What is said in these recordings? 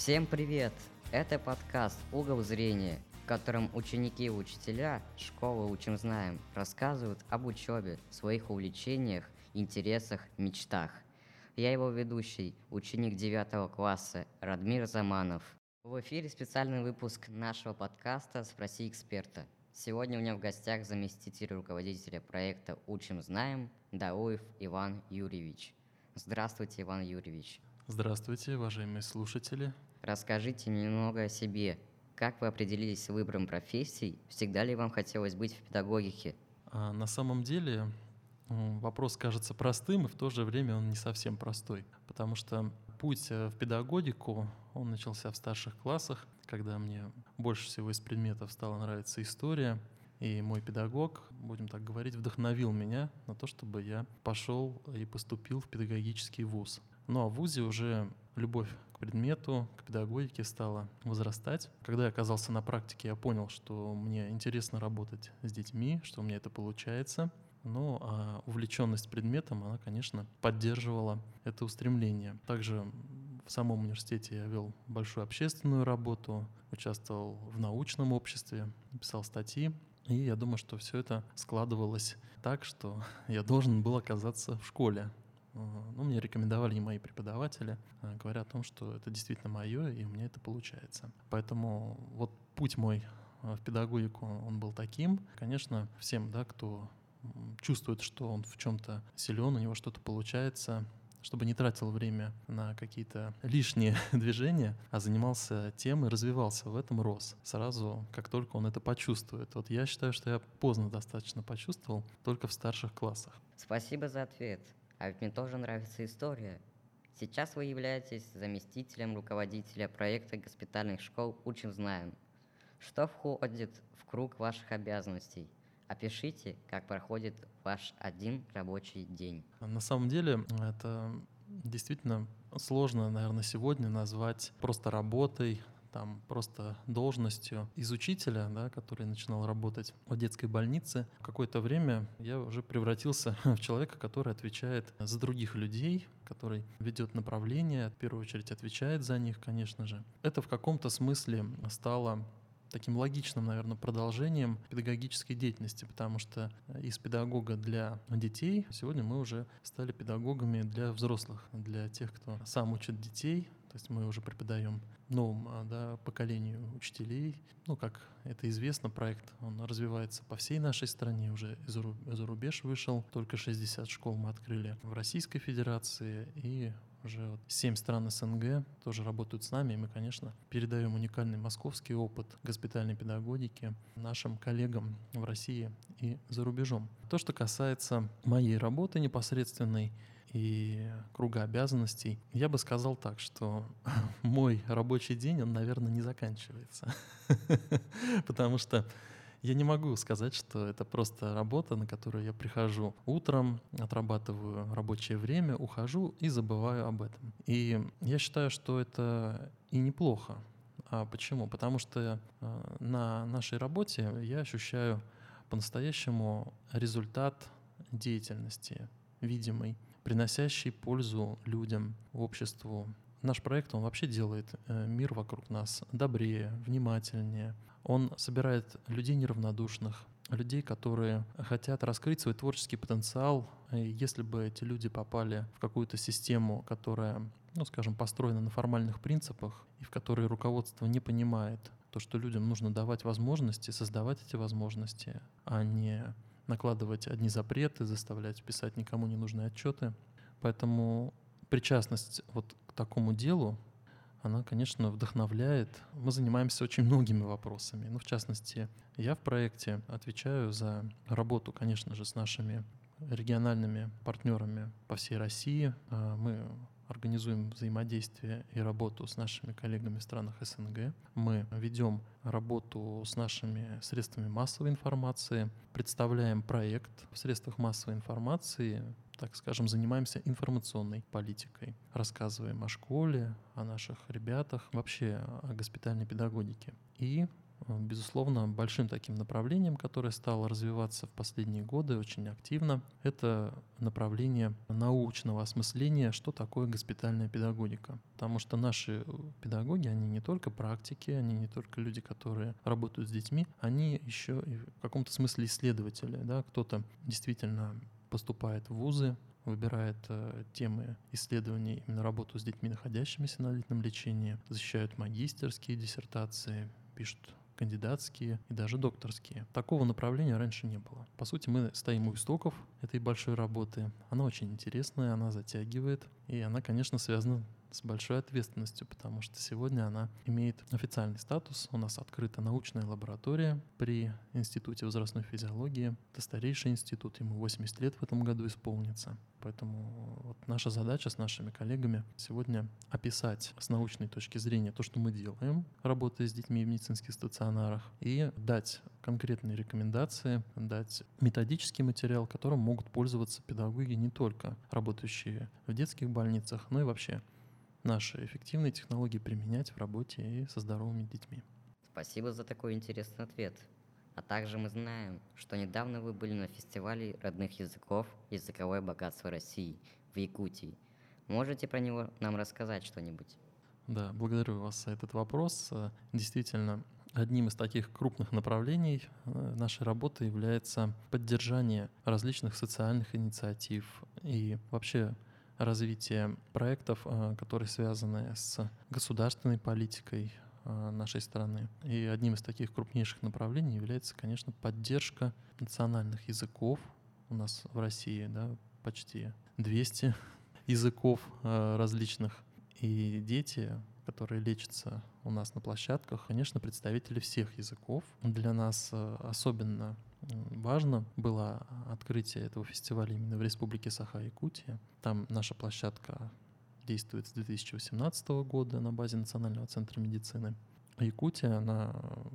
Всем привет! Это подкаст «Угол зрения», в котором ученики и учителя школы «Учим знаем» рассказывают об учебе, своих увлечениях, интересах, мечтах. Я его ведущий, ученик 9 класса Радмир Заманов. В эфире специальный выпуск нашего подкаста «Спроси эксперта». Сегодня у меня в гостях заместитель руководителя проекта «Учим знаем» Дауев Иван Юрьевич. Здравствуйте, Иван Юрьевич. Здравствуйте, уважаемые слушатели. Расскажите немного о себе. Как вы определились с выбором профессий? Всегда ли вам хотелось быть в педагогике? А на самом деле вопрос кажется простым, и в то же время он не совсем простой, потому что путь э, в педагогику, он начался в старших классах, когда мне больше всего из предметов стала нравиться история, и мой педагог, будем так говорить, вдохновил меня на то, чтобы я пошел и поступил в педагогический вуз. Ну а в ВУЗе уже любовь к предмету, к педагогике стала возрастать. Когда я оказался на практике, я понял, что мне интересно работать с детьми, что у меня это получается. Ну, а увлеченность предметом, она, конечно, поддерживала это устремление. Также в самом университете я вел большую общественную работу, участвовал в научном обществе, писал статьи. И я думаю, что все это складывалось так, что я должен был оказаться в школе. Ну, мне рекомендовали и мои преподаватели, э, говоря о том, что это действительно мое, и у меня это получается. Поэтому вот путь мой э, в педагогику, он был таким. Конечно, всем, да, кто чувствует, что он в чем-то силен, у него что-то получается, чтобы не тратил время на какие-то лишние движения, а занимался тем и развивался в этом рос. Сразу, как только он это почувствует. Вот я считаю, что я поздно достаточно почувствовал, только в старших классах. Спасибо за ответ. А ведь мне тоже нравится история. Сейчас вы являетесь заместителем руководителя проекта госпитальных школ «Учим знаем». Что входит в круг ваших обязанностей? Опишите, как проходит ваш один рабочий день. На самом деле это действительно сложно, наверное, сегодня назвать просто работой, там просто должностью из учителя, да, который начинал работать в детской больнице. Какое-то время я уже превратился в человека, который отвечает за других людей, который ведет направление, в первую очередь отвечает за них, конечно же. Это в каком-то смысле стало таким логичным, наверное, продолжением педагогической деятельности, потому что из педагога для детей сегодня мы уже стали педагогами для взрослых, для тех, кто сам учит детей, то есть мы уже преподаем новому а, да, поколению учителей. Ну, как это известно, проект он развивается по всей нашей стране, уже за рубеж вышел. Только 60 школ мы открыли в Российской Федерации и уже вот 7 стран СНГ тоже работают с нами, и мы, конечно, передаем уникальный московский опыт госпитальной педагогики нашим коллегам в России и за рубежом. То, что касается моей работы непосредственной, и круга обязанностей. Я бы сказал так, что мой рабочий день, он, наверное, не заканчивается. Потому что я не могу сказать, что это просто работа, на которую я прихожу утром, отрабатываю рабочее время, ухожу и забываю об этом. И я считаю, что это и неплохо. А почему? Потому что э, на нашей работе я ощущаю по-настоящему результат деятельности, видимый приносящий пользу людям, обществу. Наш проект, он вообще делает э, мир вокруг нас добрее, внимательнее. Он собирает людей неравнодушных, людей, которые хотят раскрыть свой творческий потенциал. И если бы эти люди попали в какую-то систему, которая, ну, скажем, построена на формальных принципах, и в которой руководство не понимает то, что людям нужно давать возможности, создавать эти возможности, а не накладывать одни запреты, заставлять писать никому не нужные отчеты. Поэтому причастность вот к такому делу, она, конечно, вдохновляет. Мы занимаемся очень многими вопросами. Ну, в частности, я в проекте отвечаю за работу, конечно же, с нашими региональными партнерами по всей России. А, мы организуем взаимодействие и работу с нашими коллегами в странах СНГ. Мы ведем работу с нашими средствами массовой информации, представляем проект в средствах массовой информации, так скажем, занимаемся информационной политикой, рассказываем о школе, о наших ребятах, вообще о госпитальной педагогике. И безусловно, большим таким направлением, которое стало развиваться в последние годы очень активно, это направление научного осмысления, что такое госпитальная педагогика. Потому что наши педагоги, они не только практики, они не только люди, которые работают с детьми, они еще и в каком-то смысле исследователи. Да? Кто-то действительно поступает в вузы, выбирает э, темы исследований, именно работу с детьми, находящимися на длительном лечении, защищают магистерские диссертации, пишут кандидатские и даже докторские. Такого направления раньше не было. По сути, мы стоим у истоков этой большой работы. Она очень интересная, она затягивает, и она, конечно, связана с большой ответственностью, потому что сегодня она имеет официальный статус. У нас открыта научная лаборатория при Институте возрастной физиологии. Это старейший институт, ему 80 лет в этом году исполнится. Поэтому вот наша задача с нашими коллегами сегодня описать с научной точки зрения то, что мы делаем, работая с детьми в медицинских стационарах, и дать конкретные рекомендации, дать методический материал, которым могут пользоваться педагоги не только работающие в детских больницах, но и вообще наши эффективные технологии применять в работе и со здоровыми детьми. Спасибо за такой интересный ответ. А также мы знаем, что недавно вы были на фестивале родных языков «Языковое богатство России» в Якутии. Можете про него нам рассказать что-нибудь? Да, благодарю вас за этот вопрос. Действительно, одним из таких крупных направлений э, нашей работы является поддержание различных социальных инициатив и вообще развитие проектов, э, которые связаны с государственной политикой э, нашей страны. И одним из таких крупнейших направлений является, конечно, поддержка национальных языков. У нас в России да, почти 200 языков э, различных. И дети, которые лечатся у нас на площадках, конечно, представители всех языков. Для нас особенно важно было открытие этого фестиваля именно в Республике Саха-Якутия. Там наша площадка действует с 2018 года на базе Национального центра медицины. Якутия, она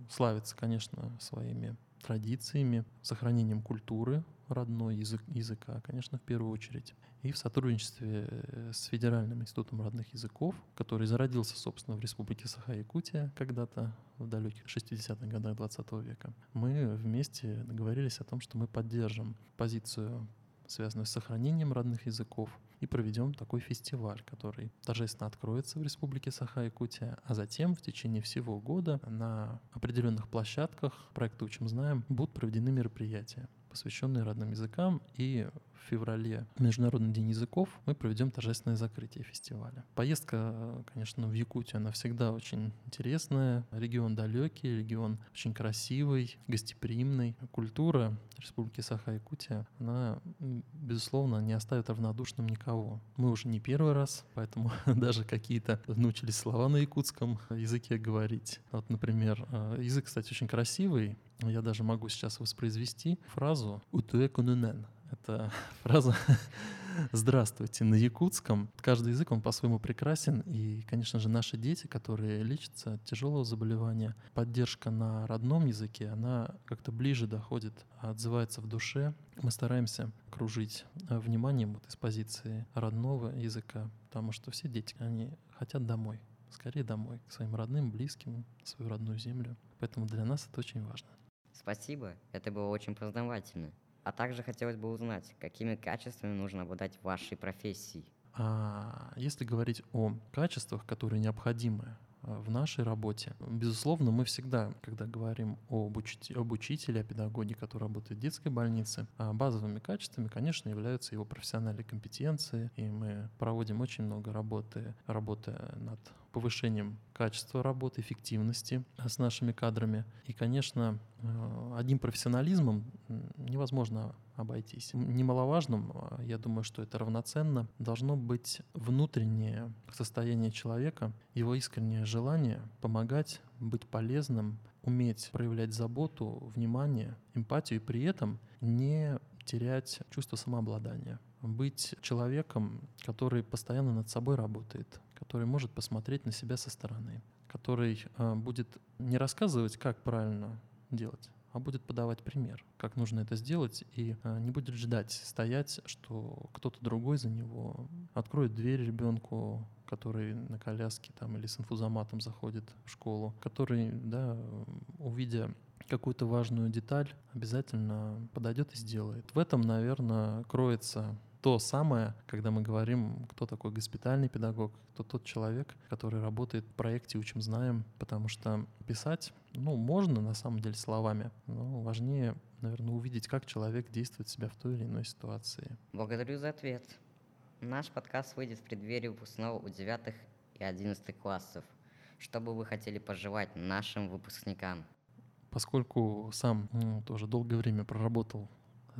славится, конечно, своими традициями, сохранением культуры родной язык, языка, конечно, в первую очередь. И в сотрудничестве э, с Федеральным институтом родных языков, который зародился, собственно, в республике Саха-Якутия когда-то в далеких 60-х годах 20 века, мы вместе договорились о том, что мы поддержим позицию связанную с сохранением родных языков, и проведем такой фестиваль, который торжественно откроется в Республике Саха-Якутия, а затем в течение всего года на определенных площадках проекта «Учим знаем» будут проведены мероприятия посвященные родным языкам, и в феврале Международный день языков мы проведем торжественное закрытие фестиваля. Поездка, конечно, в Якутию, она всегда очень интересная. Регион далекий, регион очень красивый, гостеприимный. Культура Республики Саха-Якутия, она, безусловно, не оставит равнодушным никого. Мы уже не первый раз, поэтому даже какие-то научились слова на якутском языке говорить. Вот, например, э, язык, кстати, очень красивый. Я даже могу сейчас воспроизвести фразу «Утуэ кунунен». Это фраза «Здравствуйте» на якутском. Каждый язык, он по-своему прекрасен. И, конечно же, наши дети, которые лечатся от тяжелого заболевания, поддержка на родном языке, она как-то ближе доходит, отзывается в душе. Мы стараемся кружить э, вниманием вот из позиции родного языка, потому что все дети, они хотят домой скорее домой, к своим родным, близким, свою родную землю. Поэтому для нас это очень важно. Спасибо, это было очень познавательно. А также хотелось бы узнать, какими качествами нужно обладать в вашей профессии. А если говорить о качествах, которые необходимы а, в нашей работе. Безусловно, мы всегда, когда говорим об, учи- об учителе, о педагоге, который работает в детской больнице, а базовыми качествами, конечно, являются его профессиональные компетенции, и мы проводим очень много работы, работая над повышением качества работы, эффективности с нашими кадрами. И, конечно, э, одним профессионализмом невозможно обойтись. Немаловажным, а, я думаю, что это равноценно, должно быть внутреннее состояние человека, его искреннее желание помогать, быть полезным, уметь проявлять заботу, внимание, эмпатию и при этом не терять чувство самообладания быть человеком, который постоянно над собой работает, который может посмотреть на себя со стороны, который э, будет не рассказывать, как правильно делать, а будет подавать пример, как нужно это сделать, и э, не будет ждать, стоять, что кто-то другой за него откроет дверь ребенку, который на коляске там или с инфузоматом заходит в школу, который, да, увидя какую-то важную деталь, обязательно подойдет и сделает. В этом, наверное, кроется то самое, когда мы говорим, кто такой госпитальный педагог, кто тот человек, который работает в проекте «Учим, знаем», потому что писать, ну, можно на самом деле словами, но важнее, наверное, увидеть, как человек действует себя в той или иной ситуации. Благодарю за ответ. Наш подкаст выйдет в преддверии выпускного у 9 и 11 классов. Что бы вы хотели пожелать нашим выпускникам? Поскольку сам ну, тоже долгое время проработал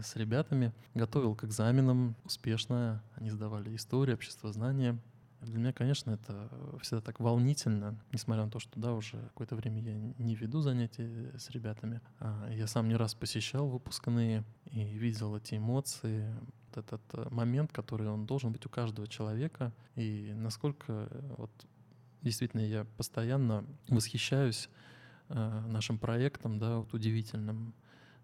с ребятами, готовил к экзаменам успешно. Они сдавали историю, общество знания. Для меня, конечно, это всегда так волнительно, несмотря на то, что, да, уже какое-то время я не веду занятия с ребятами. А я сам не раз посещал выпускные и видел эти эмоции, этот э, момент, который он должен быть у каждого человека, и насколько вот действительно я постоянно восхищаюсь э, нашим проектом, да, вот удивительным,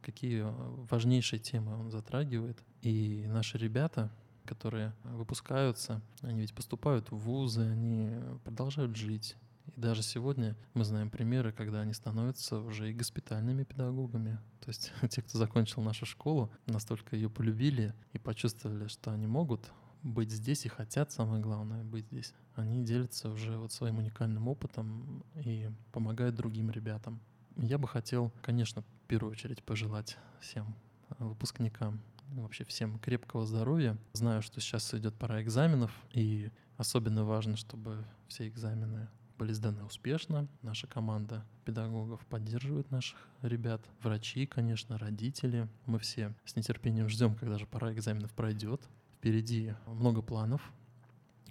какие важнейшие темы он затрагивает. И наши ребята, которые выпускаются, они ведь поступают в вузы, они продолжают жить. И даже сегодня мы знаем примеры, когда они становятся уже и госпитальными педагогами. То есть те, кто закончил нашу школу, настолько ее полюбили и почувствовали, что они могут быть здесь и хотят, самое главное, быть здесь. Они делятся уже вот своим уникальным опытом и помогают другим ребятам. Я бы хотел, конечно, первую очередь пожелать всем выпускникам, вообще всем крепкого здоровья. Знаю, что сейчас идет пора экзаменов, и особенно важно, чтобы все экзамены были сданы успешно. Наша команда педагогов поддерживает наших ребят, врачи, конечно, родители. Мы все с нетерпением ждем, когда же пора экзаменов пройдет. Впереди много планов,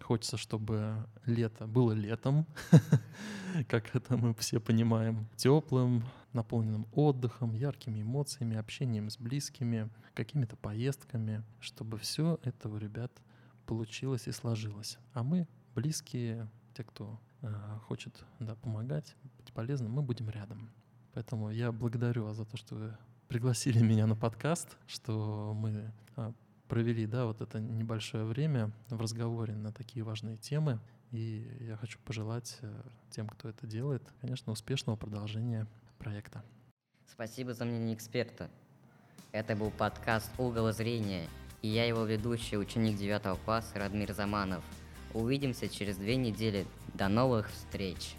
Хочется, чтобы лето было летом, как это мы все понимаем, теплым, наполненным отдыхом, яркими эмоциями, общением с близкими, какими-то поездками, чтобы все это у ребят получилось и сложилось. А мы, близкие, те, кто э, хочет да, помогать, быть полезным, мы будем рядом. Поэтому я благодарю вас за то, что вы пригласили меня на подкаст, что мы а, провели, да, вот это небольшое время в разговоре на такие важные темы. И я хочу пожелать э, тем, кто это делает, конечно, успешного продолжения проекта. Спасибо за мнение эксперта. Это был подкаст «Угол зрения», и я его ведущий, ученик 9 класса Радмир Заманов. Увидимся через две недели. До новых встреч!